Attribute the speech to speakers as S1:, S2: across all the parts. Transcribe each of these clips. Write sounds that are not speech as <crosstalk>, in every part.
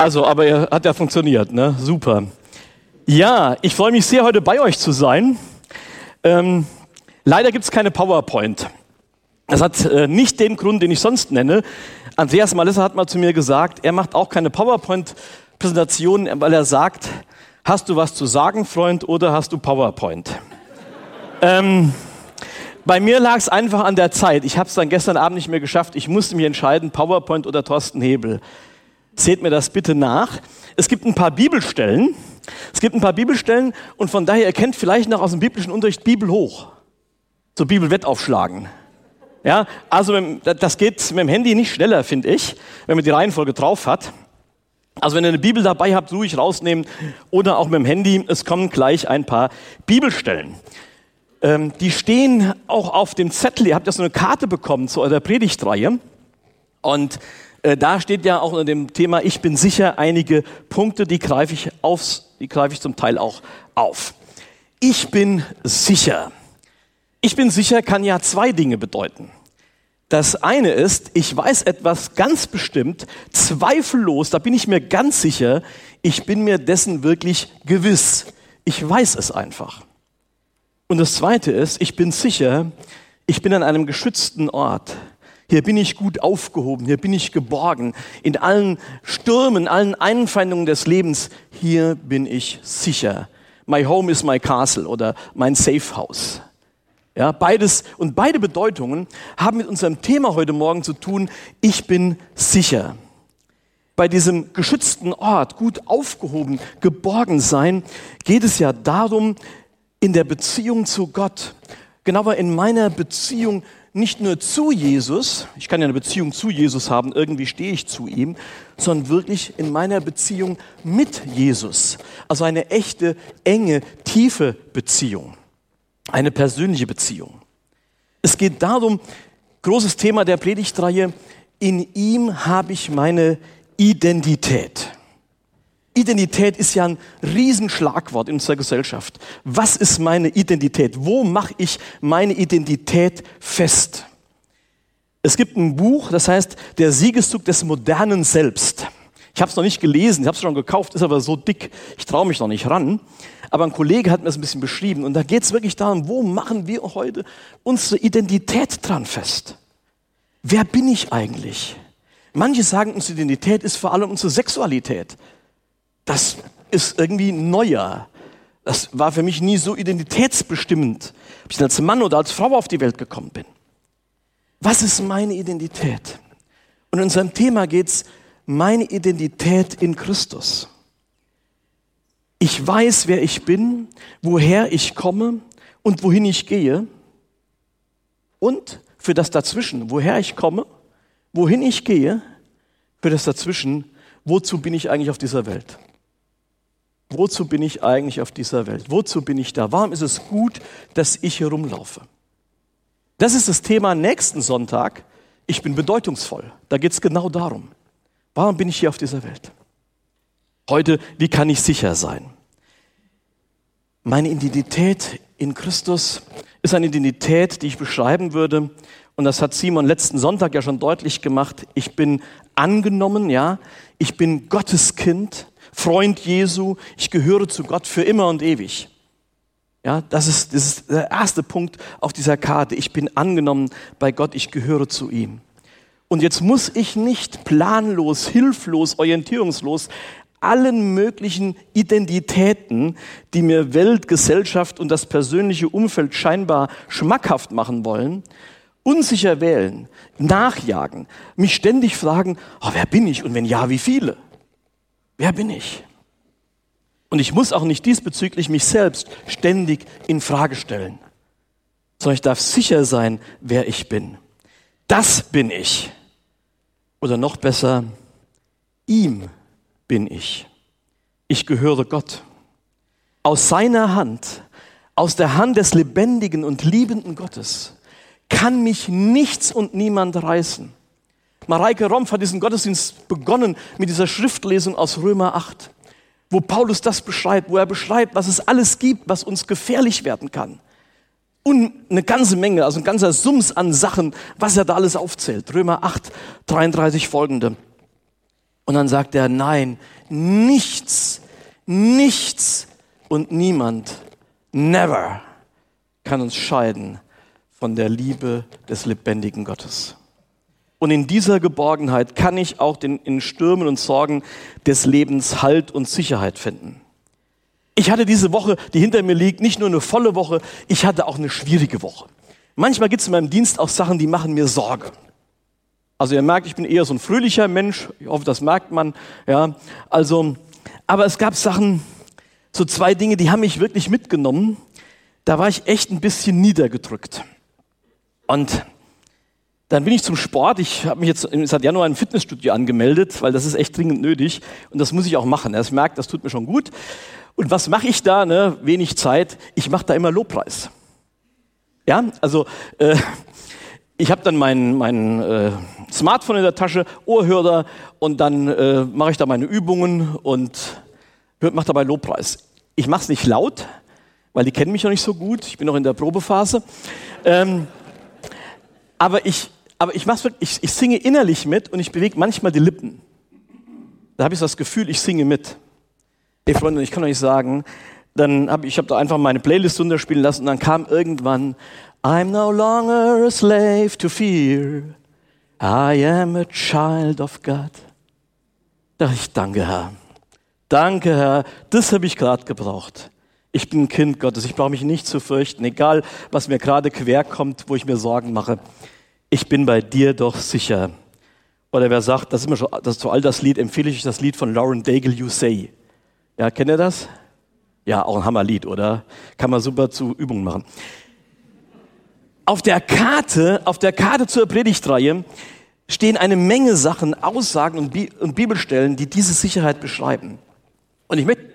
S1: Also, aber er hat ja funktioniert, ne? Super. Ja, ich freue mich sehr, heute bei euch zu sein. Ähm, leider gibt es keine PowerPoint. Das hat äh, nicht den Grund, den ich sonst nenne. Andreas Malissa hat mal zu mir gesagt, er macht auch keine PowerPoint-Präsentation, weil er sagt, hast du was zu sagen, Freund, oder hast du PowerPoint? <laughs> ähm, bei mir lag es einfach an der Zeit. Ich habe es dann gestern Abend nicht mehr geschafft. Ich musste mich entscheiden, PowerPoint oder Thorsten Hebel. Seht mir das bitte nach. Es gibt ein paar Bibelstellen. Es gibt ein paar Bibelstellen und von daher erkennt vielleicht noch aus dem biblischen Unterricht Bibel hoch. So Bibelwettaufschlagen. Ja, also das geht mit dem Handy nicht schneller, finde ich, wenn man die Reihenfolge drauf hat. Also wenn ihr eine Bibel dabei habt, ruhig rausnehmen oder auch mit dem Handy. Es kommen gleich ein paar Bibelstellen. Ähm, die stehen auch auf dem Zettel. Ihr habt ja so eine Karte bekommen zu eurer Predigtreihe. Und äh, da steht ja auch unter dem Thema Ich bin sicher einige Punkte, die greife ich, aufs, die greife ich zum Teil auch auf. Ich bin sicher. Ich bin sicher kann ja zwei Dinge bedeuten. Das eine ist, ich weiß etwas ganz bestimmt, zweifellos, da bin ich mir ganz sicher, ich bin mir dessen wirklich gewiss. Ich weiß es einfach. Und das zweite ist, ich bin sicher, ich bin an einem geschützten Ort. Hier bin ich gut aufgehoben, hier bin ich geborgen. In allen Stürmen, allen Einfeindungen des Lebens, hier bin ich sicher. My home is my castle oder mein Safe House. Ja, beides und beide Bedeutungen haben mit unserem Thema heute Morgen zu tun. Ich bin sicher. Bei diesem geschützten Ort, gut aufgehoben, geborgen sein, geht es ja darum, in der Beziehung zu Gott, genauer in meiner Beziehung nicht nur zu Jesus, ich kann ja eine Beziehung zu Jesus haben, irgendwie stehe ich zu ihm, sondern wirklich in meiner Beziehung mit Jesus. Also eine echte, enge, tiefe Beziehung. Eine persönliche Beziehung. Es geht darum, großes Thema der Predigtreihe, in ihm habe ich meine Identität. Identität ist ja ein Riesenschlagwort in unserer Gesellschaft. Was ist meine Identität? Wo mache ich meine Identität fest? Es gibt ein Buch, das heißt Der Siegeszug des modernen Selbst. Ich habe es noch nicht gelesen, ich habe es schon gekauft, ist aber so dick, ich traue mich noch nicht ran. Aber ein Kollege hat mir das ein bisschen beschrieben und da geht es wirklich darum, wo machen wir heute unsere Identität dran fest? Wer bin ich eigentlich? Manche sagen, unsere Identität ist vor allem unsere Sexualität das ist irgendwie neuer. Das war für mich nie so identitätsbestimmend, ob ich als Mann oder als Frau auf die Welt gekommen bin. Was ist meine Identität? Und in unserem Thema geht es meine Identität in Christus. Ich weiß, wer ich bin, woher ich komme und wohin ich gehe. Und für das Dazwischen, woher ich komme, wohin ich gehe, für das Dazwischen, wozu bin ich eigentlich auf dieser Welt? Wozu bin ich eigentlich auf dieser Welt? Wozu bin ich da? Warum ist es gut, dass ich hier rumlaufe? Das ist das Thema nächsten Sonntag. Ich bin bedeutungsvoll. Da geht es genau darum. Warum bin ich hier auf dieser Welt? Heute, wie kann ich sicher sein? Meine Identität in Christus ist eine Identität, die ich beschreiben würde. Und das hat Simon letzten Sonntag ja schon deutlich gemacht. Ich bin angenommen, ja. Ich bin Gottes Kind. Freund Jesu, ich gehöre zu Gott für immer und ewig. Ja, das ist, das ist der erste Punkt auf dieser Karte. Ich bin angenommen bei Gott, ich gehöre zu ihm. Und jetzt muss ich nicht planlos, hilflos, orientierungslos allen möglichen Identitäten, die mir Welt, Gesellschaft und das persönliche Umfeld scheinbar schmackhaft machen wollen, unsicher wählen, nachjagen, mich ständig fragen, oh, wer bin ich und wenn ja, wie viele? Wer bin ich? Und ich muss auch nicht diesbezüglich mich selbst ständig in Frage stellen, sondern ich darf sicher sein, wer ich bin. Das bin ich. Oder noch besser, ihm bin ich. Ich gehöre Gott. Aus seiner Hand, aus der Hand des lebendigen und liebenden Gottes, kann mich nichts und niemand reißen. Mareike Rompf hat diesen Gottesdienst begonnen mit dieser Schriftlesung aus Römer 8, wo Paulus das beschreibt, wo er beschreibt, was es alles gibt, was uns gefährlich werden kann. Und eine ganze Menge, also ein ganzer Sums an Sachen, was er da alles aufzählt. Römer 8, 33 folgende. Und dann sagt er, nein, nichts, nichts und niemand, never kann uns scheiden von der Liebe des lebendigen Gottes. Und in dieser Geborgenheit kann ich auch den, in Stürmen und Sorgen des Lebens Halt und Sicherheit finden. Ich hatte diese Woche, die hinter mir liegt, nicht nur eine volle Woche, ich hatte auch eine schwierige Woche. Manchmal gibt es in meinem Dienst auch Sachen, die machen mir Sorge. Also ihr merkt, ich bin eher so ein fröhlicher Mensch. Ich hoffe, das merkt man. Ja, also, aber es gab Sachen, so zwei Dinge, die haben mich wirklich mitgenommen. Da war ich echt ein bisschen niedergedrückt. Und dann bin ich zum Sport. Ich habe mich jetzt seit Januar im Fitnessstudio angemeldet, weil das ist echt dringend nötig. Und das muss ich auch machen. Ich merke, das tut mir schon gut. Und was mache ich da? Ne? Wenig Zeit. Ich mache da immer Lobpreis. Ja, also äh, ich habe dann mein, mein äh, Smartphone in der Tasche, Ohrhörer und dann äh, mache ich da meine Übungen und mache dabei Lobpreis. Ich mache es nicht laut, weil die kennen mich noch nicht so gut. Ich bin noch in der Probephase. Ähm, aber ich aber ich, ich, ich singe innerlich mit und ich bewege manchmal die Lippen. Da habe ich so das Gefühl, ich singe mit. Hey Freunde, ich kann euch sagen, dann habe ich habe da einfach meine Playlist runterspielen lassen und dann kam irgendwann I'm no longer a slave to fear. I am a child of God. Da dachte ich, danke Herr. Danke Herr, das habe ich gerade gebraucht. Ich bin ein Kind Gottes, ich brauche mich nicht zu fürchten, egal was mir gerade quer kommt, wo ich mir Sorgen mache ich bin bei dir doch sicher. Oder wer sagt, das ist, immer schon, das ist so all das Lied, empfehle ich euch das Lied von Lauren Daigle, You Say. Ja, kennt ihr das? Ja, auch ein Hammerlied, oder? Kann man super zu Übungen machen. Auf der Karte, auf der Karte zur Predigtreihe stehen eine Menge Sachen, Aussagen und Bibelstellen, die diese Sicherheit beschreiben. Und ich möchte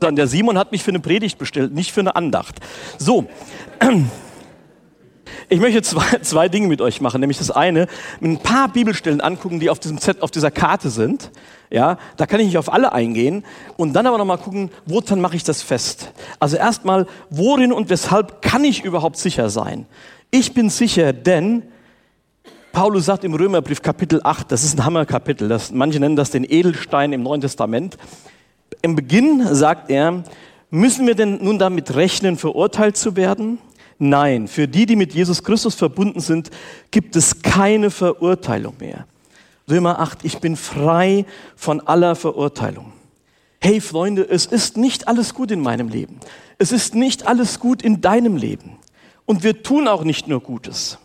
S1: Der Simon hat mich für eine Predigt bestellt, nicht für eine Andacht. So. <clears throat> Ich möchte zwei, zwei Dinge mit euch machen, nämlich das eine, ein paar Bibelstellen angucken, die auf diesem Set, auf dieser Karte sind. Ja, da kann ich nicht auf alle eingehen und dann aber noch mal gucken, woran mache ich das fest? Also erstmal, worin und weshalb kann ich überhaupt sicher sein? Ich bin sicher, denn Paulus sagt im Römerbrief Kapitel 8, das ist ein Hammerkapitel, das, manche nennen das den Edelstein im Neuen Testament. Im Beginn sagt er, müssen wir denn nun damit rechnen, verurteilt zu werden? Nein, für die, die mit Jesus Christus verbunden sind, gibt es keine Verurteilung mehr. Römer 8, ich bin frei von aller Verurteilung. Hey Freunde, es ist nicht alles gut in meinem Leben. Es ist nicht alles gut in deinem Leben. Und wir tun auch nicht nur Gutes.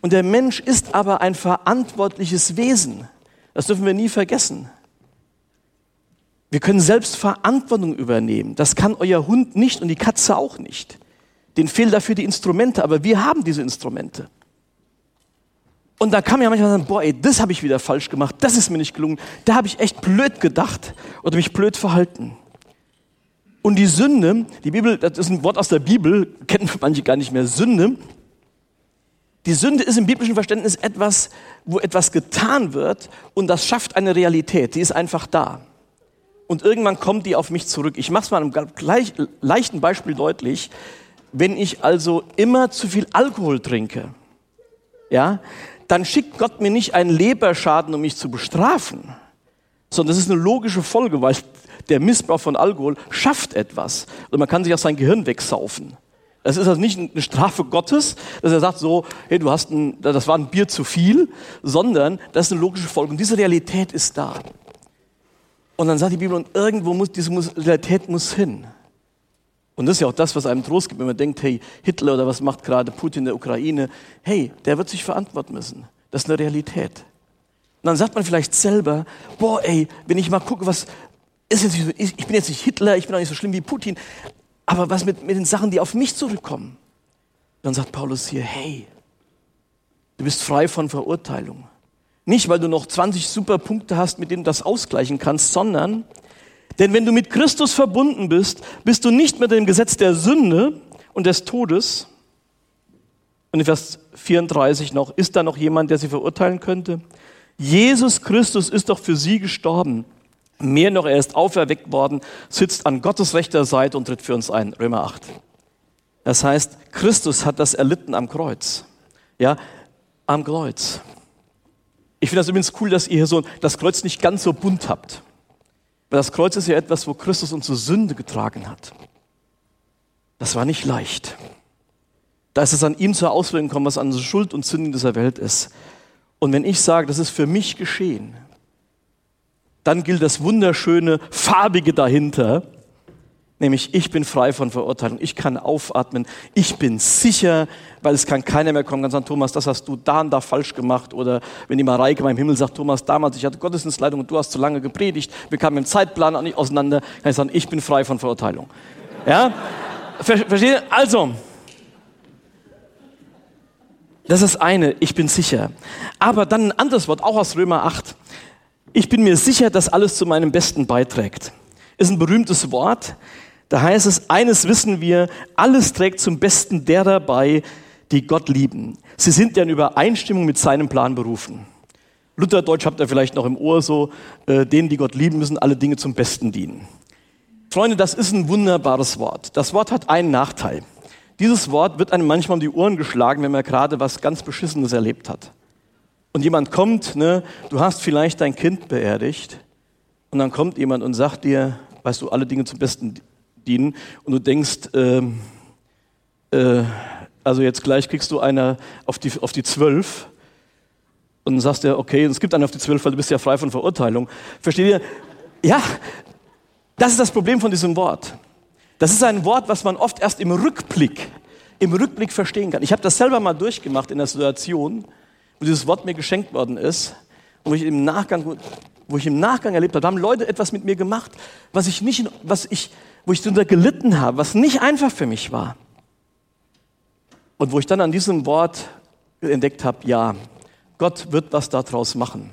S1: Und der Mensch ist aber ein verantwortliches Wesen. Das dürfen wir nie vergessen. Wir können selbst Verantwortung übernehmen. Das kann euer Hund nicht und die Katze auch nicht. Den fehlen dafür die Instrumente, aber wir haben diese Instrumente. Und da kann man ja manchmal sagen, boah, ey, das habe ich wieder falsch gemacht, das ist mir nicht gelungen, da habe ich echt blöd gedacht oder mich blöd verhalten. Und die Sünde, die Bibel, das ist ein Wort aus der Bibel, kennen manche gar nicht mehr, Sünde. Die Sünde ist im biblischen Verständnis etwas, wo etwas getan wird und das schafft eine Realität, die ist einfach da und irgendwann kommt die auf mich zurück. Ich mache es mal einem gleich, leichten Beispiel deutlich. Wenn ich also immer zu viel Alkohol trinke, ja, dann schickt Gott mir nicht einen Leberschaden, um mich zu bestrafen, sondern das ist eine logische Folge, weil der Missbrauch von Alkohol schafft etwas. Und man kann sich auch sein Gehirn wegsaufen. Das ist also nicht eine Strafe Gottes, dass er sagt so, hey, du hast ein, das war ein Bier zu viel, sondern das ist eine logische Folge. Und diese Realität ist da. Und dann sagt die Bibel, und irgendwo muss diese Realität muss hin. Und das ist ja auch das, was einem Trost gibt, wenn man denkt, hey, Hitler oder was macht gerade Putin in der Ukraine? Hey, der wird sich verantworten müssen. Das ist eine Realität. Und dann sagt man vielleicht selber, boah, ey, wenn ich mal gucke, was ist jetzt ich bin jetzt nicht Hitler, ich bin auch nicht so schlimm wie Putin, aber was mit, mit den Sachen, die auf mich zurückkommen? Dann sagt Paulus hier, hey, du bist frei von Verurteilung. Nicht, weil du noch 20 super Punkte hast, mit denen du das ausgleichen kannst, sondern, denn wenn du mit Christus verbunden bist, bist du nicht mehr dem Gesetz der Sünde und des Todes. Und in Vers 34 noch, ist da noch jemand, der sie verurteilen könnte? Jesus Christus ist doch für sie gestorben. Mehr noch, er ist auferweckt worden, sitzt an Gottes rechter Seite und tritt für uns ein. Römer 8. Das heißt, Christus hat das erlitten am Kreuz. Ja, am Kreuz. Ich finde das übrigens cool, dass ihr hier so das Kreuz nicht ganz so bunt habt. Weil das Kreuz ist ja etwas, wo Christus unsere Sünde getragen hat. Das war nicht leicht. Da ist es an ihm zur Auswirkung gekommen, was an Schuld und Sünden dieser Welt ist. Und wenn ich sage, das ist für mich geschehen, dann gilt das wunderschöne, farbige dahinter, nämlich ich bin frei von Verurteilung, ich kann aufatmen, ich bin sicher, weil es kann keiner mehr kommen und sagen, Thomas, das hast du da und da falsch gemacht oder wenn die Mareike beim Himmel sagt, Thomas, damals, ich hatte Gottesdienstleitung und du hast zu lange gepredigt, wir kamen im Zeitplan auch nicht auseinander, kann ich sagen, ich bin frei von Verurteilung. Ja? Versteht ihr? Also, das ist eine, ich bin sicher. Aber dann ein anderes Wort, auch aus Römer 8. Ich bin mir sicher, dass alles zu meinem Besten beiträgt. Ist ein berühmtes Wort. Da heißt es, eines wissen wir, alles trägt zum Besten derer bei, die Gott lieben. Sie sind ja in Übereinstimmung mit seinem Plan berufen. Lutherdeutsch habt ihr vielleicht noch im Ohr so, äh, denen, die Gott lieben, müssen alle Dinge zum Besten dienen. Freunde, das ist ein wunderbares Wort. Das Wort hat einen Nachteil. Dieses Wort wird einem manchmal um die Ohren geschlagen, wenn man gerade was ganz Beschissenes erlebt hat und jemand kommt, ne, du hast vielleicht dein Kind beerdigt und dann kommt jemand und sagt dir, weißt du, alle Dinge zum Besten dienen und du denkst, ähm, äh, also jetzt gleich kriegst du einer auf die, auf die zwölf und sagst du, okay, es gibt einen auf die zwölf, weil du bist ja frei von Verurteilung. Versteht ihr? Ja, das ist das Problem von diesem Wort. Das ist ein Wort, was man oft erst im Rückblick, im Rückblick verstehen kann. Ich habe das selber mal durchgemacht in der Situation, wo dieses Wort mir geschenkt worden ist und wo ich im Nachgang, wo ich im Nachgang erlebt habe, da haben Leute etwas mit mir gemacht, was ich nicht, was ich, wo ich darunter gelitten habe, was nicht einfach für mich war. Und wo ich dann an diesem Wort entdeckt habe, ja, Gott wird was daraus machen.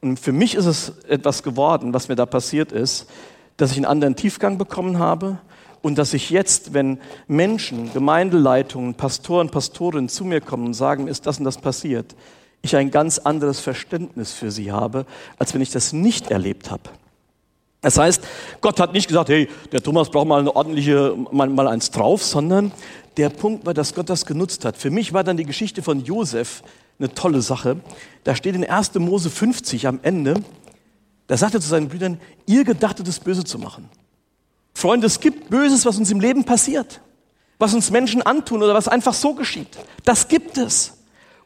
S1: Und für mich ist es etwas geworden, was mir da passiert ist, dass ich einen anderen Tiefgang bekommen habe und dass ich jetzt, wenn Menschen, Gemeindeleitungen, Pastoren, Pastorinnen zu mir kommen und sagen, ist das und das passiert, ich ein ganz anderes Verständnis für sie habe, als wenn ich das nicht erlebt habe. Das heißt, Gott hat nicht gesagt, hey, der Thomas braucht mal eine ordentliche, mal, mal eins drauf, sondern der Punkt war, dass Gott das genutzt hat. Für mich war dann die Geschichte von Josef eine tolle Sache. Da steht in 1. Mose 50 am Ende, da sagt er zu seinen Brüdern, ihr gedachtet es böse zu machen. Freunde, es gibt Böses, was uns im Leben passiert, was uns Menschen antun oder was einfach so geschieht. Das gibt es.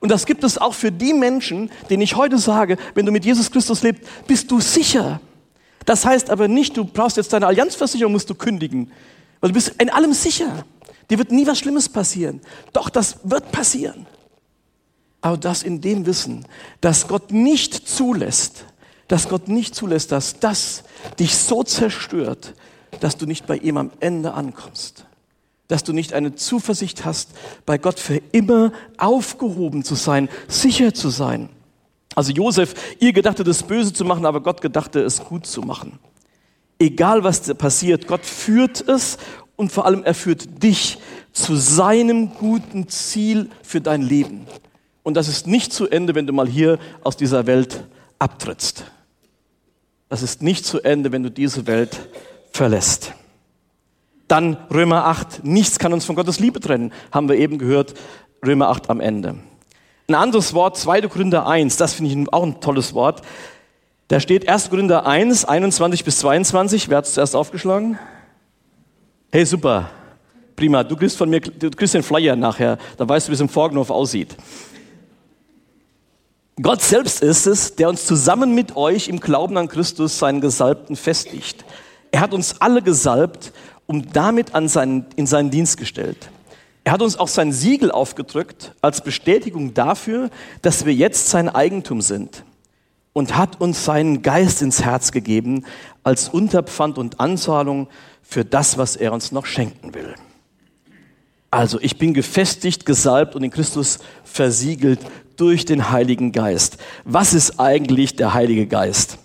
S1: Und das gibt es auch für die Menschen, denen ich heute sage, wenn du mit Jesus Christus lebst, bist du sicher. Das heißt aber nicht, du brauchst jetzt deine Allianzversicherung, musst du kündigen, weil du bist in allem sicher. Dir wird nie was Schlimmes passieren. Doch, das wird passieren. Aber das in dem Wissen, dass Gott nicht zulässt, dass Gott nicht zulässt, dass das dich so zerstört, dass du nicht bei ihm am Ende ankommst. Dass du nicht eine Zuversicht hast, bei Gott für immer aufgehoben zu sein, sicher zu sein. Also Josef, ihr gedachtet es böse zu machen, aber Gott gedachte es gut zu machen. Egal was passiert, Gott führt es und vor allem er führt dich zu seinem guten Ziel für dein Leben. Und das ist nicht zu Ende, wenn du mal hier aus dieser Welt abtrittst. Das ist nicht zu Ende, wenn du diese Welt verlässt. Dann Römer 8, nichts kann uns von Gottes Liebe trennen, haben wir eben gehört, Römer 8 am Ende. Ein anderes Wort, 2. Korinther 1, das finde ich auch ein tolles Wort. Da steht 1. Korinther 1, 21 bis 22. Wer hat es zuerst aufgeschlagen? Hey, super. Prima. Du kriegst von mir, du kriegst den Flyer nachher. Da weißt du, wie es im Vorgenhof aussieht. Gott selbst ist es, der uns zusammen mit euch im Glauben an Christus seinen Gesalbten festigt. Er hat uns alle gesalbt und damit seinen, in seinen Dienst gestellt. Er hat uns auch sein Siegel aufgedrückt als Bestätigung dafür, dass wir jetzt sein Eigentum sind und hat uns seinen Geist ins Herz gegeben als Unterpfand und Anzahlung für das, was er uns noch schenken will. Also ich bin gefestigt, gesalbt und in Christus versiegelt durch den Heiligen Geist. Was ist eigentlich der Heilige Geist?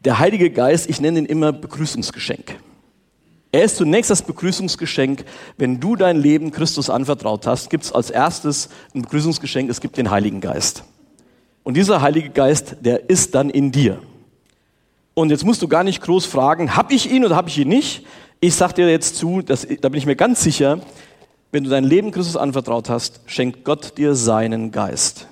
S1: Der Heilige Geist, ich nenne ihn immer Begrüßungsgeschenk. Er ist zunächst das Begrüßungsgeschenk. Wenn du dein Leben Christus anvertraut hast, gibt es als erstes ein Begrüßungsgeschenk, es gibt den Heiligen Geist. Und dieser Heilige Geist, der ist dann in dir. Und jetzt musst du gar nicht groß fragen, habe ich ihn oder habe ich ihn nicht? Ich sage dir jetzt zu, dass, da bin ich mir ganz sicher, wenn du dein Leben Christus anvertraut hast, schenkt Gott dir seinen Geist.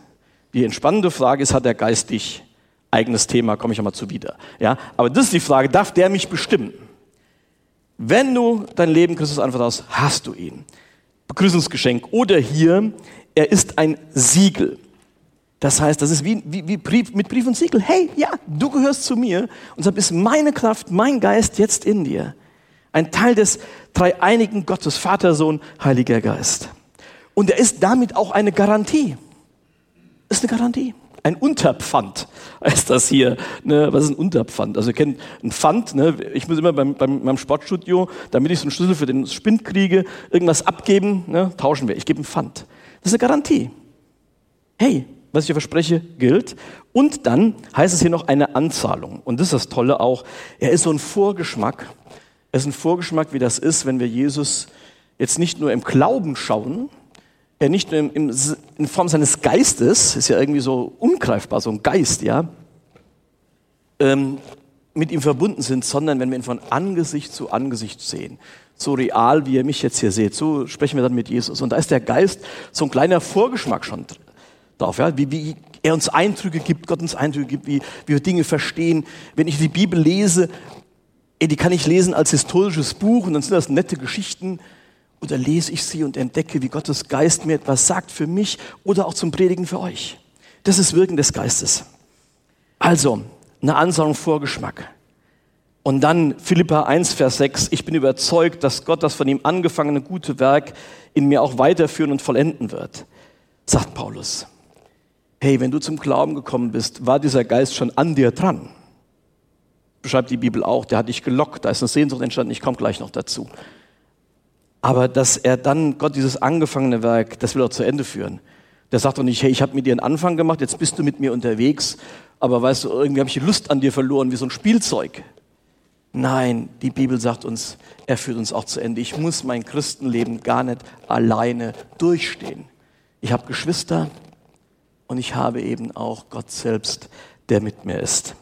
S1: Die entspannende Frage ist, hat der Geist dich? Eigenes Thema, komme ich nochmal zu wieder. Ja, aber das ist die Frage, darf der mich bestimmen? Wenn du dein Leben Christus anvertraust, hast du ihn. Begrüßungsgeschenk. Oder hier, er ist ein Siegel. Das heißt, das ist wie, wie, wie Brief, mit Brief und Siegel. Hey, ja, du gehörst zu mir und deshalb ist meine Kraft, mein Geist jetzt in dir. Ein Teil des dreieinigen Gottes, Vater, Sohn, Heiliger Geist. Und er ist damit auch eine Garantie. Ist eine Garantie. Ein Unterpfand ist das hier. Ne? Was ist ein Unterpfand? Also ihr kennt ein Pfand. Ne? Ich muss immer beim, beim, beim Sportstudio, damit ich so einen Schlüssel für den Spind kriege, irgendwas abgeben, ne? tauschen wir. Ich gebe ein Pfand. Das ist eine Garantie. Hey, was ich dir verspreche, gilt. Und dann heißt es hier noch eine Anzahlung. Und das ist das Tolle auch. Er ist so ein Vorgeschmack es ist ein Vorgeschmack, wie das ist, wenn wir Jesus jetzt nicht nur im Glauben schauen, er nicht nur in, in Form seines Geistes, ist ja irgendwie so ungreifbar, so ein Geist, ja, ähm, mit ihm verbunden sind, sondern wenn wir ihn von Angesicht zu Angesicht sehen. So real, wie ihr mich jetzt hier seht, so sprechen wir dann mit Jesus. Und da ist der Geist so ein kleiner Vorgeschmack schon drauf, ja, wie, wie er uns Eindrücke gibt, Gott uns Eindrücke gibt, wie, wie wir Dinge verstehen. Wenn ich die Bibel lese, ey, die kann ich lesen als historisches Buch und dann sind das nette Geschichten. Oder lese ich sie und entdecke, wie Gottes Geist mir etwas sagt für mich oder auch zum Predigen für euch. Das ist Wirken des Geistes. Also, eine Ansagung Vorgeschmack. Und dann Philippa 1, Vers 6. Ich bin überzeugt, dass Gott das von ihm angefangene gute Werk in mir auch weiterführen und vollenden wird. Sagt Paulus. Hey, wenn du zum Glauben gekommen bist, war dieser Geist schon an dir dran beschreibt die Bibel auch, der hat dich gelockt, da ist eine Sehnsucht entstanden, ich komme gleich noch dazu. Aber dass er dann, Gott, dieses angefangene Werk, das will er zu Ende führen. Der sagt doch nicht, hey, ich habe mit dir einen Anfang gemacht, jetzt bist du mit mir unterwegs, aber weißt du, irgendwie habe ich die Lust an dir verloren, wie so ein Spielzeug. Nein, die Bibel sagt uns, er führt uns auch zu Ende. Ich muss mein Christenleben gar nicht alleine durchstehen. Ich habe Geschwister und ich habe eben auch Gott selbst, der mit mir ist.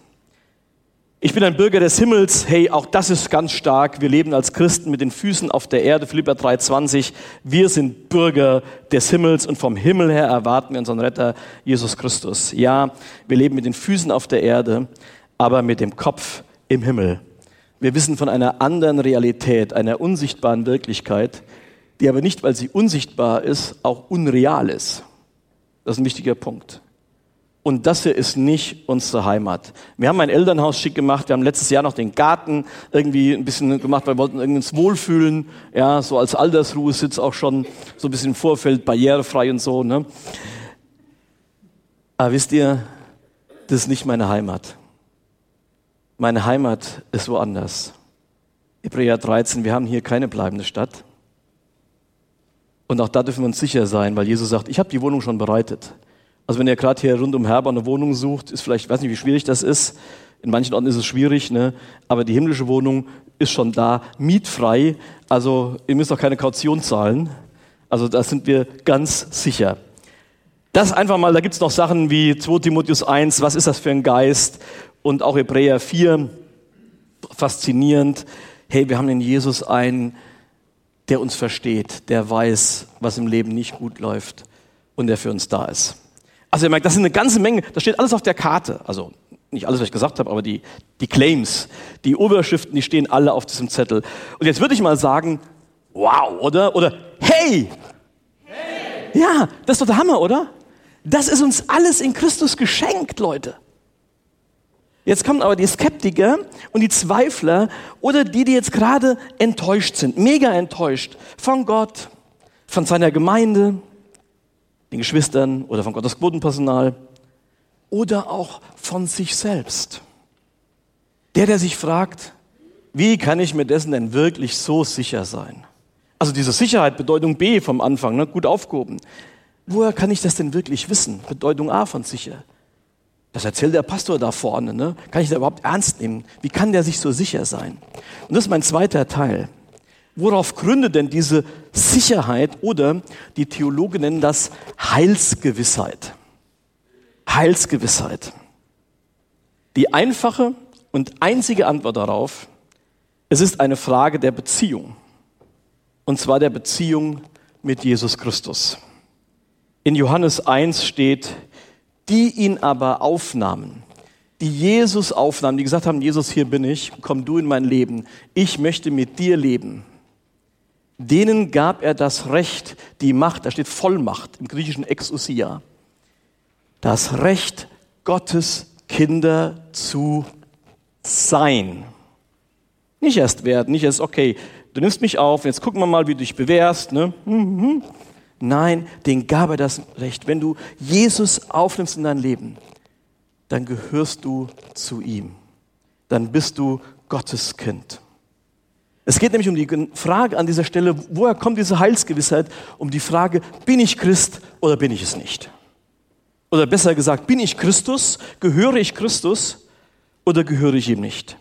S1: Ich bin ein Bürger des Himmels. Hey, auch das ist ganz stark. Wir leben als Christen mit den Füßen auf der Erde. Philippa 3,20. Wir sind Bürger des Himmels und vom Himmel her erwarten wir unseren Retter Jesus Christus. Ja, wir leben mit den Füßen auf der Erde, aber mit dem Kopf im Himmel. Wir wissen von einer anderen Realität, einer unsichtbaren Wirklichkeit, die aber nicht, weil sie unsichtbar ist, auch unreal ist. Das ist ein wichtiger Punkt. Und das hier ist nicht unsere Heimat. Wir haben ein Elternhaus schick gemacht. Wir haben letztes Jahr noch den Garten irgendwie ein bisschen gemacht, weil wir wollten irgendwie uns wohlfühlen. Ja, so als Altersruhe sitzt auch schon so ein bisschen im Vorfeld, barrierefrei und so, ne? Aber wisst ihr, das ist nicht meine Heimat. Meine Heimat ist woanders. Hebräer 13, wir haben hier keine bleibende Stadt. Und auch da dürfen wir uns sicher sein, weil Jesus sagt, ich habe die Wohnung schon bereitet. Also wenn ihr gerade hier rund um Herber eine Wohnung sucht, ist vielleicht, ich weiß nicht, wie schwierig das ist. In manchen Orten ist es schwierig, ne? aber die himmlische Wohnung ist schon da, mietfrei. Also ihr müsst auch keine Kaution zahlen. Also da sind wir ganz sicher. Das einfach mal, da gibt es noch Sachen wie 2 Timotheus 1, was ist das für ein Geist? Und auch Hebräer 4, faszinierend. Hey, wir haben in Jesus einen, der uns versteht, der weiß, was im Leben nicht gut läuft und der für uns da ist. Also ihr merkt, das sind eine ganze Menge, das steht alles auf der Karte. Also nicht alles, was ich gesagt habe, aber die, die Claims, die Oberschriften, die stehen alle auf diesem Zettel. Und jetzt würde ich mal sagen, wow, oder? Oder hey! hey! Ja, das ist doch der Hammer, oder? Das ist uns alles in Christus geschenkt, Leute. Jetzt kommen aber die Skeptiker und die Zweifler oder die, die jetzt gerade enttäuscht sind, mega enttäuscht von Gott, von seiner Gemeinde, den Geschwistern oder von Gottes Quotenpersonal oder auch von sich selbst. Der, der sich fragt, wie kann ich mir dessen denn wirklich so sicher sein? Also diese Sicherheit, Bedeutung B vom Anfang, ne, gut aufgehoben. Woher kann ich das denn wirklich wissen? Bedeutung A von sicher. Das erzählt der Pastor da vorne. Ne? Kann ich da überhaupt ernst nehmen? Wie kann der sich so sicher sein? Und das ist mein zweiter Teil. Worauf gründet denn diese Sicherheit oder die Theologen nennen das Heilsgewissheit? Heilsgewissheit. Die einfache und einzige Antwort darauf, es ist eine Frage der Beziehung. Und zwar der Beziehung mit Jesus Christus. In Johannes 1 steht, die ihn aber aufnahmen, die Jesus aufnahmen, die gesagt haben, Jesus, hier bin ich, komm du in mein Leben, ich möchte mit dir leben. Denen gab er das Recht, die Macht, da steht Vollmacht im griechischen Exousia, das Recht, Gottes Kinder zu sein. Nicht erst werden, nicht erst, okay, du nimmst mich auf, jetzt gucken wir mal, wie du dich bewährst. Ne? Mhm. Nein, den gab er das Recht. Wenn du Jesus aufnimmst in dein Leben, dann gehörst du zu ihm. Dann bist du Gottes Kind. Es geht nämlich um die Frage an dieser Stelle, woher kommt diese Heilsgewissheit? Um die Frage, bin ich Christ oder bin ich es nicht? Oder besser gesagt, bin ich Christus? Gehöre ich Christus oder gehöre ich ihm nicht?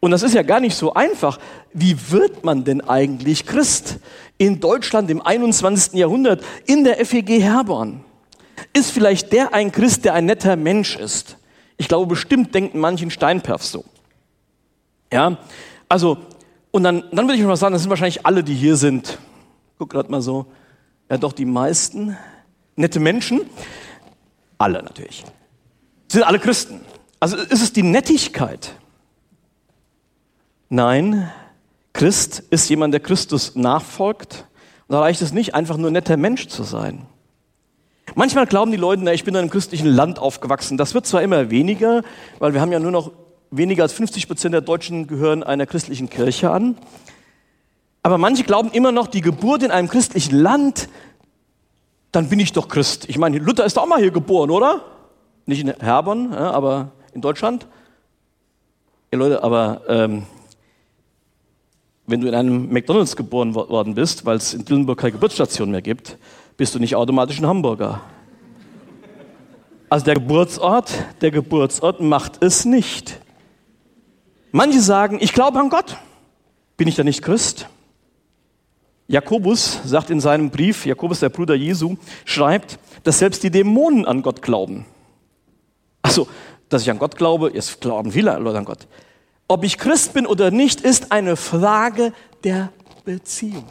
S1: Und das ist ja gar nicht so einfach. Wie wird man denn eigentlich Christ? In Deutschland im 21. Jahrhundert, in der FEG Herborn. Ist vielleicht der ein Christ, der ein netter Mensch ist? Ich glaube, bestimmt denken manchen Steinperf so. Ja, also, und dann, dann würde ich mal sagen, das sind wahrscheinlich alle, die hier sind. Guck gerade mal so. Ja, doch, die meisten nette Menschen. Alle natürlich. Sind alle Christen. Also ist es die Nettigkeit? Nein, Christ ist jemand, der Christus nachfolgt. Und da reicht es nicht, einfach nur netter Mensch zu sein. Manchmal glauben die Leute, na, ich bin in einem christlichen Land aufgewachsen. Das wird zwar immer weniger, weil wir haben ja nur noch weniger als 50 Prozent der Deutschen gehören einer christlichen Kirche an. Aber manche glauben immer noch, die Geburt in einem christlichen Land, dann bin ich doch Christ. Ich meine, Luther ist auch mal hier geboren, oder? Nicht in Herborn, aber in Deutschland. Ja, Leute, aber ähm, wenn du in einem McDonalds geboren worden bist, weil es in Dillenburg keine Geburtsstation mehr gibt, bist du nicht automatisch ein Hamburger. Also der Geburtsort, der Geburtsort macht es nicht. Manche sagen, ich glaube an Gott. Bin ich da nicht Christ? Jakobus sagt in seinem Brief, Jakobus, der Bruder Jesu, schreibt, dass selbst die Dämonen an Gott glauben. Also, dass ich an Gott glaube, jetzt glauben viele Leute an Gott. Ob ich Christ bin oder nicht, ist eine Frage der Beziehung.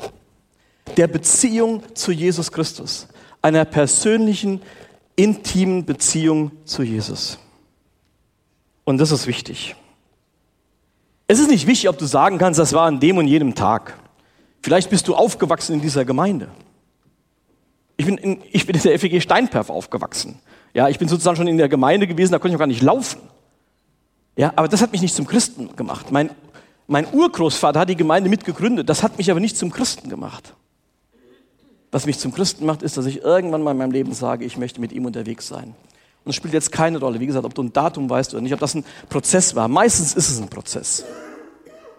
S1: Der Beziehung zu Jesus Christus. Einer persönlichen, intimen Beziehung zu Jesus. Und das ist wichtig. Es ist nicht wichtig, ob du sagen kannst, das war an dem und jenem Tag. Vielleicht bist du aufgewachsen in dieser Gemeinde. Ich bin in, ich bin in der FEG Steinperf aufgewachsen. Ja, ich bin sozusagen schon in der Gemeinde gewesen, da konnte ich noch gar nicht laufen. Ja, aber das hat mich nicht zum Christen gemacht. Mein, mein Urgroßvater hat die Gemeinde mitgegründet. Das hat mich aber nicht zum Christen gemacht. Was mich zum Christen macht, ist, dass ich irgendwann mal in meinem Leben sage, ich möchte mit ihm unterwegs sein. Und es spielt jetzt keine Rolle, wie gesagt, ob du ein Datum weißt oder nicht, ob das ein Prozess war. Meistens ist es ein Prozess.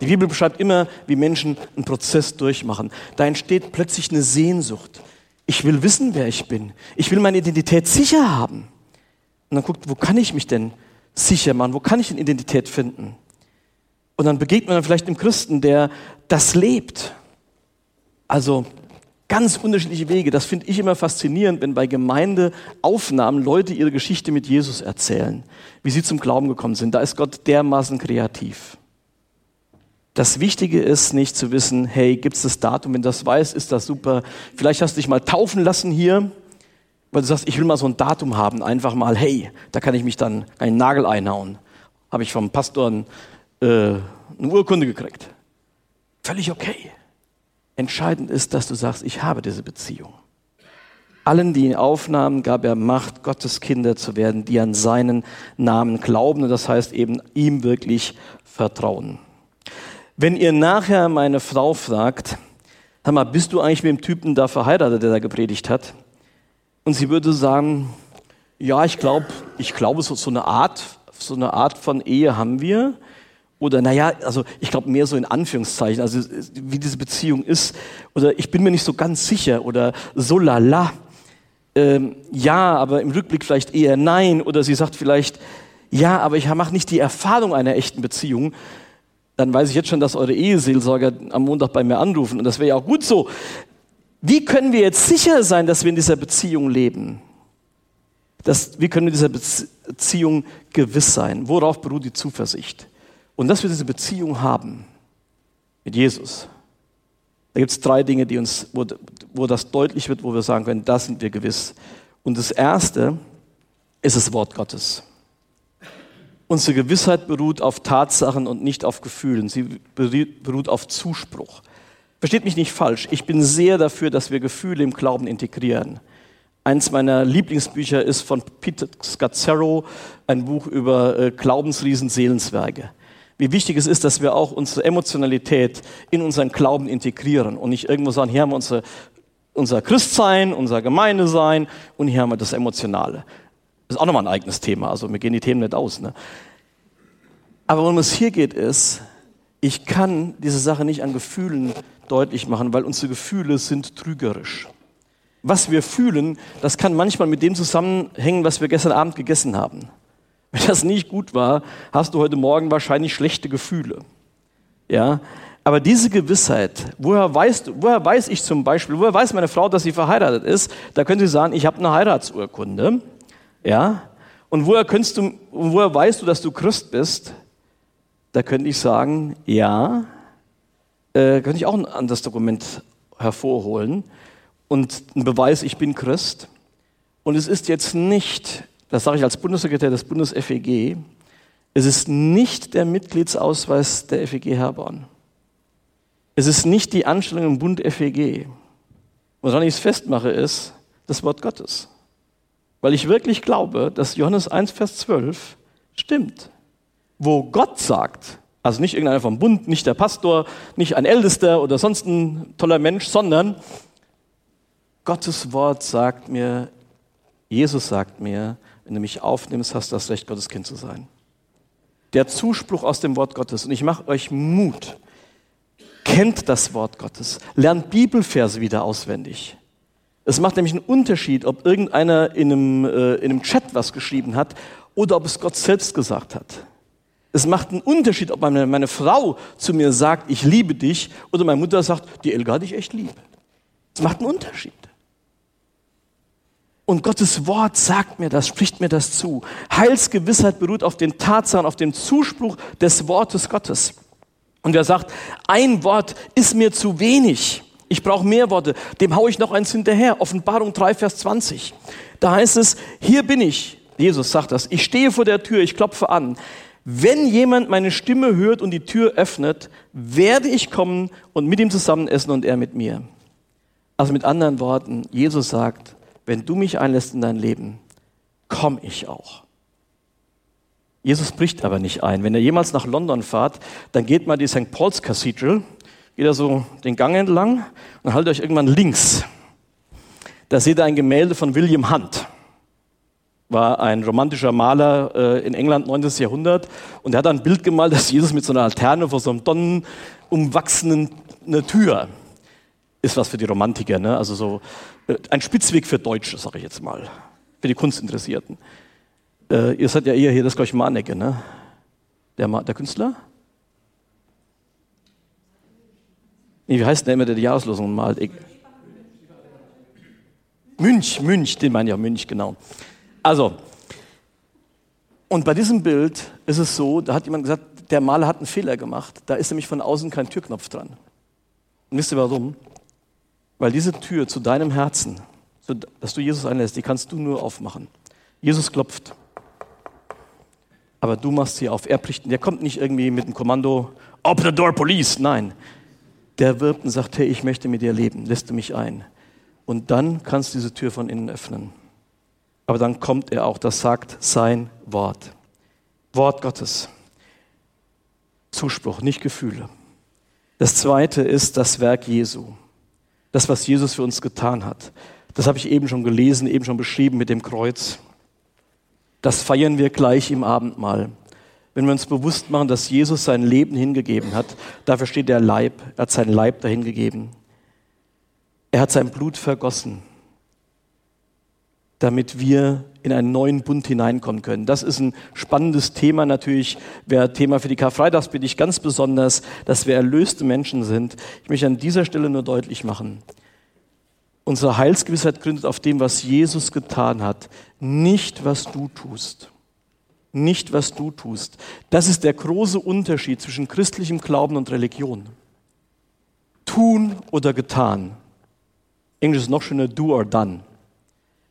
S1: Die Bibel beschreibt immer, wie Menschen einen Prozess durchmachen. Da entsteht plötzlich eine Sehnsucht. Ich will wissen, wer ich bin. Ich will meine Identität sicher haben. Und dann guckt, wo kann ich mich denn sicher machen? Wo kann ich eine Identität finden? Und dann begegnet man vielleicht einem Christen, der das lebt. Also ganz unterschiedliche Wege. Das finde ich immer faszinierend, wenn bei Gemeindeaufnahmen Leute ihre Geschichte mit Jesus erzählen, wie sie zum Glauben gekommen sind. Da ist Gott dermaßen kreativ. Das Wichtige ist nicht zu wissen, hey, gibt es das Datum? Wenn du das weißt, ist das super. Vielleicht hast du dich mal taufen lassen hier weil du sagst, ich will mal so ein Datum haben, einfach mal, hey, da kann ich mich dann einen Nagel einhauen. Habe ich vom Pastor äh, eine Urkunde gekriegt. Völlig okay. Entscheidend ist, dass du sagst, ich habe diese Beziehung. Allen, die ihn aufnahmen, gab er Macht, Gottes Kinder zu werden, die an seinen Namen glauben. Und das heißt eben, ihm wirklich vertrauen. Wenn ihr nachher meine Frau fragt, Sag mal, bist du eigentlich mit dem Typen da verheiratet, der da gepredigt hat? Und sie würde sagen, ja, ich glaube, ich glaube, so, so eine Art, so eine Art von Ehe haben wir. Oder naja, also ich glaube mehr so in Anführungszeichen, also wie diese Beziehung ist. Oder ich bin mir nicht so ganz sicher. Oder so lala. Ähm, ja, aber im Rückblick vielleicht eher nein. Oder sie sagt vielleicht, ja, aber ich mache nicht die Erfahrung einer echten Beziehung. Dann weiß ich jetzt schon, dass eure Eheseelsorger am Montag bei mir anrufen. Und das wäre ja auch gut so. Wie können wir jetzt sicher sein, dass wir in dieser Beziehung leben? Das, wie können wir in dieser Beziehung gewiss sein? Worauf beruht die Zuversicht? Und dass wir diese Beziehung haben mit Jesus. Da gibt es drei Dinge, die uns, wo, wo das deutlich wird, wo wir sagen können, da sind wir gewiss. Und das erste ist das Wort Gottes. Unsere Gewissheit beruht auf Tatsachen und nicht auf Gefühlen. Sie beruht auf Zuspruch. Versteht mich nicht falsch. Ich bin sehr dafür, dass wir Gefühle im Glauben integrieren. Eins meiner Lieblingsbücher ist von Peter Scazzaro, ein Buch über äh, Glaubensriesen, Seelenzwerge. Wie wichtig es ist, dass wir auch unsere Emotionalität in unseren Glauben integrieren und nicht irgendwo sagen, hier haben wir unsere, unser Christsein, unser Gemeindesein und hier haben wir das Emotionale. Das ist auch nochmal ein eigenes Thema, also wir gehen die Themen nicht aus. Ne? Aber worum es hier geht, ist, ich kann diese Sache nicht an Gefühlen deutlich machen, weil unsere Gefühle sind trügerisch was wir fühlen, das kann manchmal mit dem zusammenhängen, was wir gestern Abend gegessen haben. Wenn das nicht gut war, hast du heute Morgen wahrscheinlich schlechte Gefühle. Ja, aber diese Gewissheit, woher weißt woher weiß ich zum Beispiel, woher weiß meine Frau, dass sie verheiratet ist? Da können sie sagen, ich habe eine Heiratsurkunde. Ja, und woher, könntest du, woher weißt du, dass du Christ bist? Da könnte ich sagen, ja, äh, könnte ich auch ein anderes Dokument hervorholen und ein Beweis, ich bin Christ. Und es ist jetzt nicht, das sage ich als Bundessekretär des Bundes-FEG, es ist nicht der Mitgliedsausweis der FEG Herborn. Es ist nicht die Anstellung im Bund FEG. Woran ich es festmache, ist das Wort Gottes. Weil ich wirklich glaube, dass Johannes 1, Vers 12 stimmt. Wo Gott sagt, also nicht irgendeiner vom Bund, nicht der Pastor, nicht ein Ältester oder sonst ein toller Mensch, sondern Gottes Wort sagt mir, Jesus sagt mir, wenn du mich aufnimmst, hast du das Recht, Gottes Kind zu sein. Der Zuspruch aus dem Wort Gottes. Und ich mache euch Mut. Kennt das Wort Gottes. Lernt Bibelverse wieder auswendig. Es macht nämlich einen Unterschied, ob irgendeiner in einem, äh, in einem Chat was geschrieben hat oder ob es Gott selbst gesagt hat. Es macht einen Unterschied, ob meine, meine Frau zu mir sagt, ich liebe dich, oder meine Mutter sagt, die Elga hat dich echt lieb. Es macht einen Unterschied. Und Gottes Wort sagt mir das, spricht mir das zu. Heilsgewissheit beruht auf den Tatsachen, auf dem Zuspruch des Wortes Gottes. Und wer sagt, ein Wort ist mir zu wenig, ich brauche mehr Worte, dem haue ich noch eins hinterher. Offenbarung 3, Vers 20. Da heißt es, hier bin ich, Jesus sagt das, ich stehe vor der Tür, ich klopfe an. Wenn jemand meine Stimme hört und die Tür öffnet, werde ich kommen und mit ihm zusammen essen und er mit mir. Also mit anderen Worten, Jesus sagt, wenn du mich einlässt in dein Leben, komme ich auch. Jesus bricht aber nicht ein. Wenn ihr jemals nach London fahrt, dann geht mal die St. Paul's Cathedral, geht da so den Gang entlang und haltet euch irgendwann links. Da seht ihr ein Gemälde von William Hunt. War ein romantischer Maler äh, in England 19. Jahrhundert und er hat ein Bild gemalt, dass Jesus mit so einer Laterne vor so einem tonnenumwachsenen eine Tür ist was für die Romantiker, ne? also so äh, ein Spitzweg für Deutsche, sage ich jetzt mal, für die Kunstinteressierten. Äh, ihr seid ja eher hier das gleiche Manecke, ne? Der, Ma der Künstler? Nee, wie heißt der immer, der die Jahreslosung malt? Ich Münch, Münch, den meine ich ja Münch, genau. Also, und bei diesem Bild ist es so, da hat jemand gesagt, der Maler hat einen Fehler gemacht. Da ist nämlich von außen kein Türknopf dran. Und wisst ihr warum? Weil diese Tür zu deinem Herzen, dass du Jesus einlässt, die kannst du nur aufmachen. Jesus klopft. Aber du machst sie auf. Er bricht. Der kommt nicht irgendwie mit dem Kommando, open the door, police. Nein. Der wirbt und sagt, hey, ich möchte mit dir leben. Lässt du mich ein? Und dann kannst du diese Tür von innen öffnen. Aber dann kommt er auch. Das sagt sein Wort. Wort Gottes. Zuspruch, nicht Gefühle. Das zweite ist das Werk Jesu. Das, was Jesus für uns getan hat. Das habe ich eben schon gelesen, eben schon beschrieben mit dem Kreuz. Das feiern wir gleich im Abendmahl. Wenn wir uns bewusst machen, dass Jesus sein Leben hingegeben hat, dafür steht der Leib, er hat seinen Leib dahingegeben. Er hat sein Blut vergossen, damit wir in einen neuen Bund hineinkommen können. Das ist ein spannendes Thema natürlich. Wäre Thema für die Karfreitagspredigt ganz besonders, dass wir erlöste Menschen sind. Ich möchte an dieser Stelle nur deutlich machen. Unsere Heilsgewissheit gründet auf dem, was Jesus getan hat, nicht was du tust. Nicht was du tust. Das ist der große Unterschied zwischen christlichem Glauben und Religion. Tun oder getan. Englisch ist noch schöner, do or done.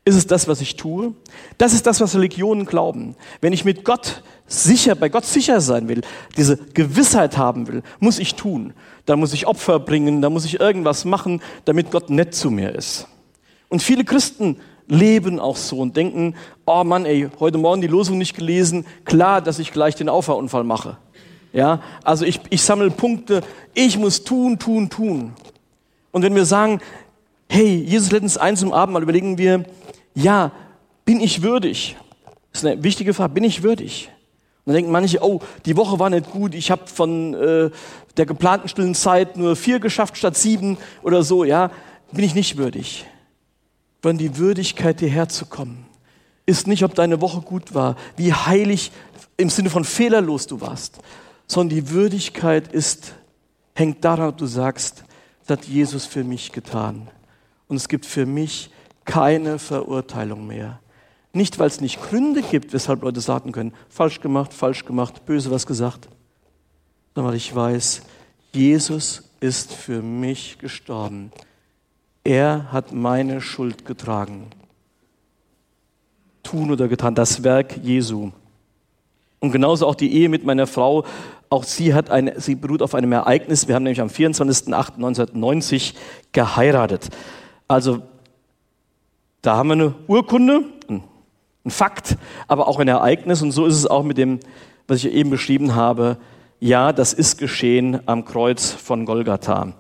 S1: Ist es das, was ich tue? Das ist das, was Religionen glauben. Wenn ich mit Gott sicher, bei Gott sicher sein will, diese Gewissheit haben will, muss ich tun. Da muss ich Opfer bringen, da muss ich irgendwas machen, damit Gott nett zu mir ist. Und viele Christen leben auch so und denken, oh Mann, ey, heute Morgen die Losung nicht gelesen, klar, dass ich gleich den Auffahrunfall mache. Ja, also ich, ich sammle Punkte, ich muss tun, tun, tun. Und wenn wir sagen, hey, Jesus lädt uns ein zum Abendmahl, überlegen wir, ja, bin ich würdig? Das ist eine wichtige Frage, bin ich würdig? Und dann denken manche, oh, die Woche war nicht gut, ich habe von äh, der geplanten stillen Zeit nur vier geschafft statt sieben oder so, ja, bin ich nicht würdig. Sondern die Würdigkeit, hierher zu kommen, ist nicht, ob deine Woche gut war, wie heilig im Sinne von fehlerlos du warst, sondern die Würdigkeit ist, hängt daran, ob du sagst, das hat Jesus für mich getan. Und es gibt für mich keine Verurteilung mehr. Nicht, weil es nicht Gründe gibt, weshalb Leute sagen können, falsch gemacht, falsch gemacht, böse was gesagt, sondern weil ich weiß, Jesus ist für mich gestorben. Er hat meine Schuld getragen. Tun oder getan, das Werk Jesu. Und genauso auch die Ehe mit meiner Frau, auch sie hat eine, sie beruht auf einem Ereignis. Wir haben nämlich am 24.08.1990 geheiratet. Also da haben wir eine Urkunde, ein Fakt, aber auch ein Ereignis. Und so ist es auch mit dem, was ich eben beschrieben habe. Ja, das ist geschehen am Kreuz von Golgatha.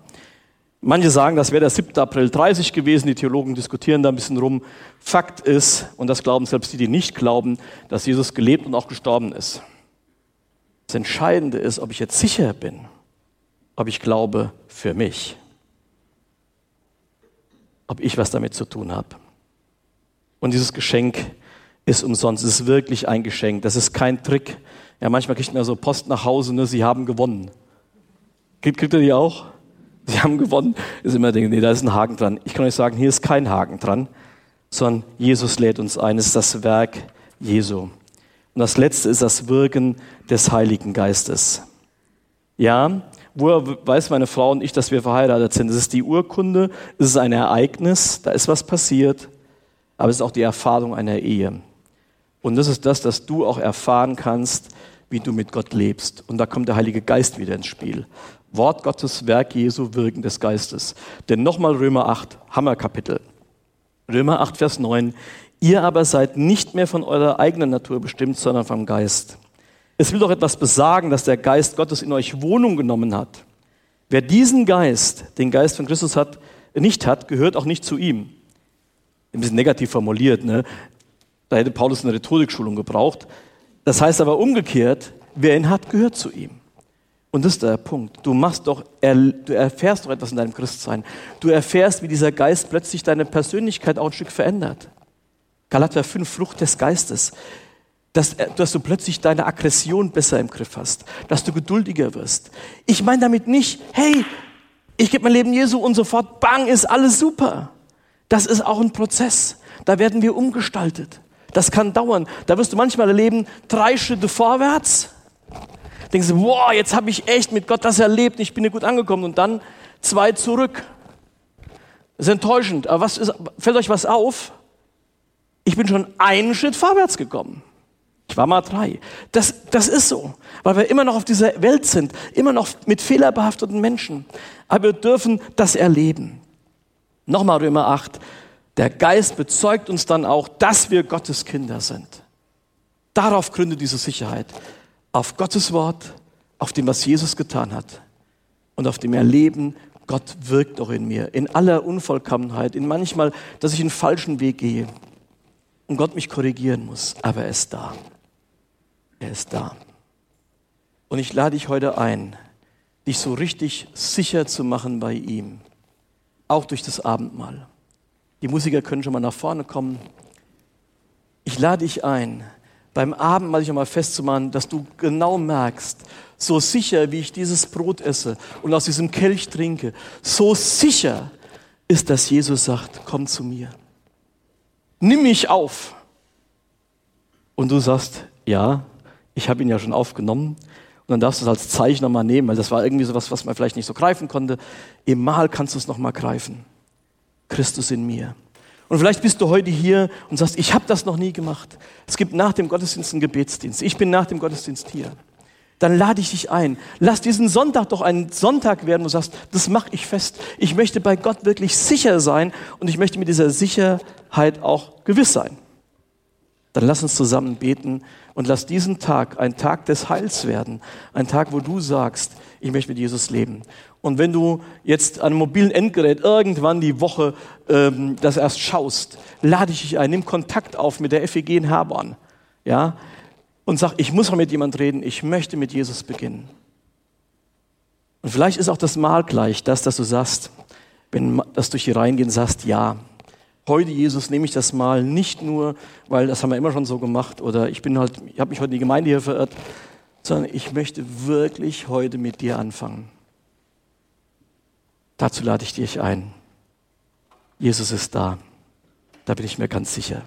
S1: Manche sagen, das wäre der 7. April 30 gewesen. Die Theologen diskutieren da ein bisschen rum. Fakt ist, und das glauben selbst die, die nicht glauben, dass Jesus gelebt und auch gestorben ist. Das Entscheidende ist, ob ich jetzt sicher bin, ob ich glaube für mich, ob ich was damit zu tun habe. Und dieses Geschenk ist umsonst. Es ist wirklich ein Geschenk. Das ist kein Trick. Ja, manchmal kriegt man so Post nach Hause, ne, Sie haben gewonnen. Kriegt, kriegt ihr die auch? Sie haben gewonnen. Ist immer denken, nee, da ist ein Haken dran. Ich kann euch sagen, hier ist kein Haken dran, sondern Jesus lädt uns ein. Es ist das Werk Jesu. Und das letzte ist das Wirken des Heiligen Geistes. Ja, woher weiß meine Frau und ich, dass wir verheiratet sind? Es ist die Urkunde, es ist ein Ereignis, da ist was passiert aber es ist auch die Erfahrung einer Ehe. Und das ist das, dass du auch erfahren kannst, wie du mit Gott lebst. Und da kommt der Heilige Geist wieder ins Spiel. Wort Gottes, Werk Jesu, Wirken des Geistes. Denn nochmal Römer 8, Hammerkapitel. Römer 8, Vers 9. Ihr aber seid nicht mehr von eurer eigenen Natur bestimmt, sondern vom Geist. Es will doch etwas besagen, dass der Geist Gottes in euch Wohnung genommen hat. Wer diesen Geist, den Geist von Christus hat, nicht hat, gehört auch nicht zu ihm ein bisschen negativ formuliert, ne? da hätte Paulus eine Rhetorikschulung gebraucht. Das heißt aber umgekehrt, wer ihn hat, gehört zu ihm. Und das ist der Punkt. Du machst doch, du erfährst doch etwas in deinem Christsein. Du erfährst, wie dieser Geist plötzlich deine Persönlichkeit auch ein Stück verändert. Galater 5, Frucht des Geistes. Dass, dass du plötzlich deine Aggression besser im Griff hast. Dass du geduldiger wirst. Ich meine damit nicht, hey, ich gebe mein Leben Jesu und sofort, bang, ist alles super. Das ist auch ein Prozess. Da werden wir umgestaltet. Das kann dauern. Da wirst du manchmal erleben, drei Schritte vorwärts. Denkst du, wow, jetzt habe ich echt mit Gott das erlebt, ich bin hier gut angekommen. Und dann zwei zurück. Das ist enttäuschend. Aber was ist, fällt euch was auf? Ich bin schon einen Schritt vorwärts gekommen. Ich war mal drei. Das, das ist so, weil wir immer noch auf dieser Welt sind, immer noch mit fehlerbehafteten Menschen. Aber wir dürfen das erleben. Nochmal Römer 8. Der Geist bezeugt uns dann auch, dass wir Gottes Kinder sind. Darauf gründet diese Sicherheit. Auf Gottes Wort, auf dem, was Jesus getan hat und auf dem Erleben Gott wirkt doch in mir, in aller Unvollkommenheit, in manchmal, dass ich einen falschen Weg gehe und Gott mich korrigieren muss. Aber er ist da. Er ist da. Und ich lade dich heute ein, dich so richtig sicher zu machen bei ihm. Auch durch das Abendmahl. Die Musiker können schon mal nach vorne kommen. Ich lade dich ein, beim Abendmahl dich einmal festzumachen, dass du genau merkst, so sicher wie ich dieses Brot esse und aus diesem Kelch trinke, so sicher ist, dass Jesus sagt, komm zu mir. Nimm mich auf. Und du sagst, ja, ich habe ihn ja schon aufgenommen. Und dann darfst du es als Zeichen nochmal nehmen, weil das war irgendwie so was, was man vielleicht nicht so greifen konnte. Im Mal kannst du es nochmal greifen. Christus in mir. Und vielleicht bist du heute hier und sagst, ich habe das noch nie gemacht. Es gibt nach dem Gottesdienst einen Gebetsdienst. Ich bin nach dem Gottesdienst hier. Dann lade ich dich ein. Lass diesen Sonntag doch ein Sonntag werden, wo du sagst, das mache ich fest. Ich möchte bei Gott wirklich sicher sein und ich möchte mit dieser Sicherheit auch gewiss sein. Dann lass uns zusammen beten und lass diesen Tag ein Tag des Heils werden. Ein Tag, wo du sagst, ich möchte mit Jesus leben. Und wenn du jetzt an einem mobilen Endgerät irgendwann die Woche ähm, das erst schaust, lade ich dich ein, nimm Kontakt auf mit der FEG in Herborn. Ja, und sag, ich muss mal mit jemand reden, ich möchte mit Jesus beginnen. Und vielleicht ist auch das Mal gleich das, dass du sagst, wenn das durch die Reihen gehen, sagst, ja, heute Jesus nehme ich das Mal nicht nur, weil das haben wir immer schon so gemacht oder ich bin halt, ich habe mich heute in die Gemeinde hier verirrt, sondern ich möchte wirklich heute mit dir anfangen. Dazu lade ich dich ein. Jesus ist da. Da bin ich mir ganz sicher.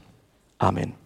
S1: Amen.